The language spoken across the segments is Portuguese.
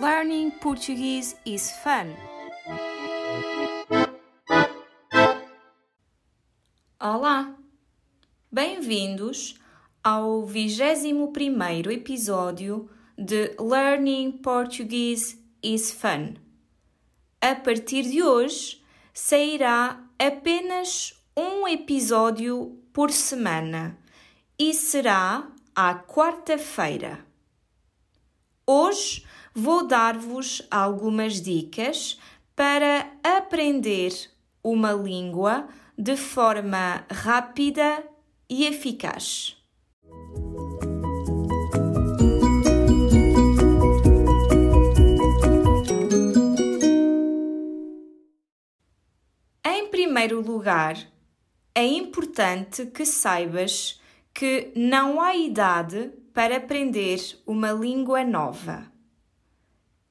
Learning Portuguese is fun. Olá! Bem-vindos ao 21 episódio de Learning Portuguese is Fun. A partir de hoje, sairá apenas um episódio por semana e será à quarta-feira. Hoje vou dar-vos algumas dicas para aprender uma língua de forma rápida e eficaz. Em primeiro lugar, é importante que saibas que não há idade para aprender uma língua nova.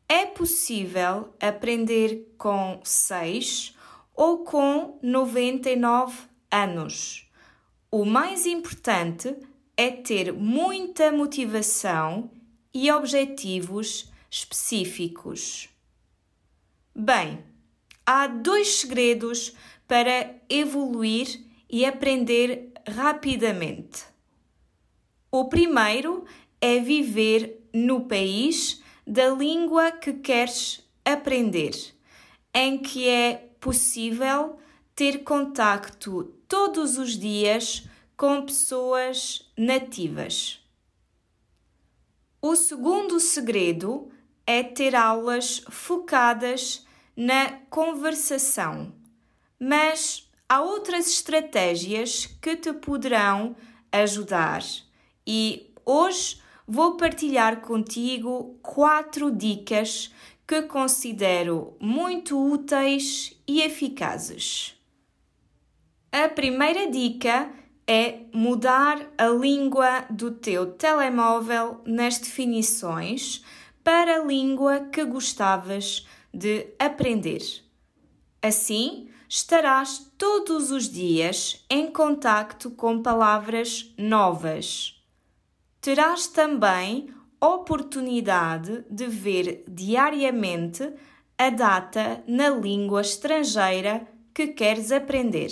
É possível aprender com 6 ou com 99 anos. O mais importante é ter muita motivação e objetivos específicos. Bem, há dois segredos para evoluir e aprender rapidamente. O primeiro é viver no país da língua que queres aprender, em que é possível ter contacto todos os dias com pessoas nativas. O segundo segredo é ter aulas focadas na conversação, mas há outras estratégias que te poderão ajudar e hoje vou partilhar contigo quatro dicas que considero muito úteis e eficazes. A primeira dica é mudar a língua do teu telemóvel nas definições para a língua que gostavas de aprender. Assim, estarás todos os dias em contacto com palavras novas terás também oportunidade de ver diariamente a data na língua estrangeira que queres aprender.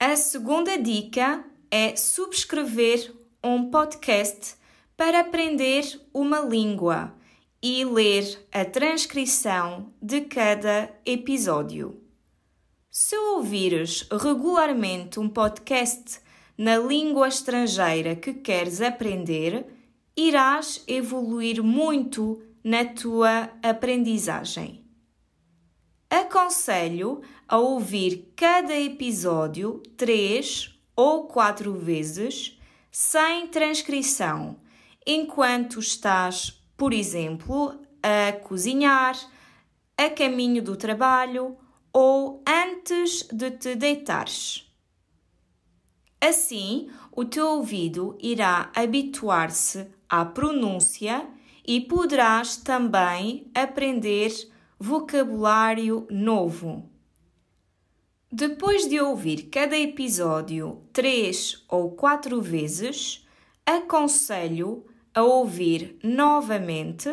A segunda dica é subscrever um podcast para aprender uma língua e ler a transcrição de cada episódio. Se ouvires regularmente um podcast na língua estrangeira que queres aprender, irás evoluir muito na tua aprendizagem. Aconselho a ouvir cada episódio três ou quatro vezes sem transcrição, enquanto estás, por exemplo, a cozinhar, a caminho do trabalho ou antes de te deitares. Assim, o teu ouvido irá habituar-se à pronúncia e poderás também aprender vocabulário novo. Depois de ouvir cada episódio três ou quatro vezes, aconselho a ouvir novamente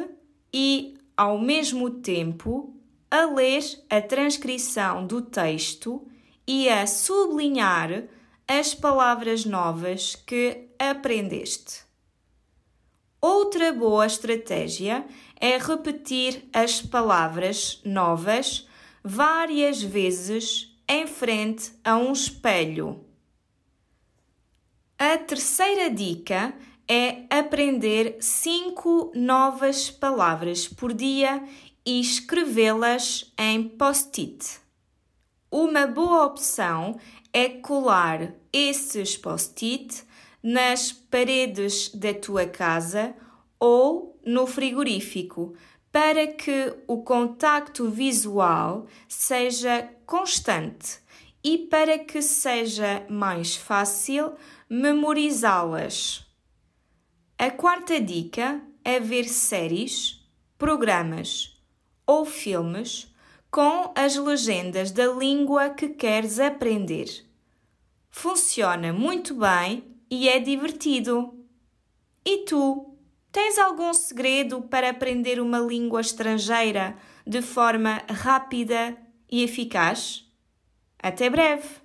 e, ao mesmo tempo, a ler a transcrição do texto e a sublinhar as palavras novas que aprendeste. Outra boa estratégia é repetir as palavras novas várias vezes em frente a um espelho. A terceira dica é aprender cinco novas palavras por dia e escrevê-las em post-it. Uma boa opção é colar esses post-it nas paredes da tua casa ou no frigorífico para que o contacto visual seja constante e para que seja mais fácil memorizá-las. A quarta dica é ver séries, programas ou filmes com as legendas da língua que queres aprender. Funciona muito bem e é divertido. E tu? Tens algum segredo para aprender uma língua estrangeira de forma rápida e eficaz? Até breve!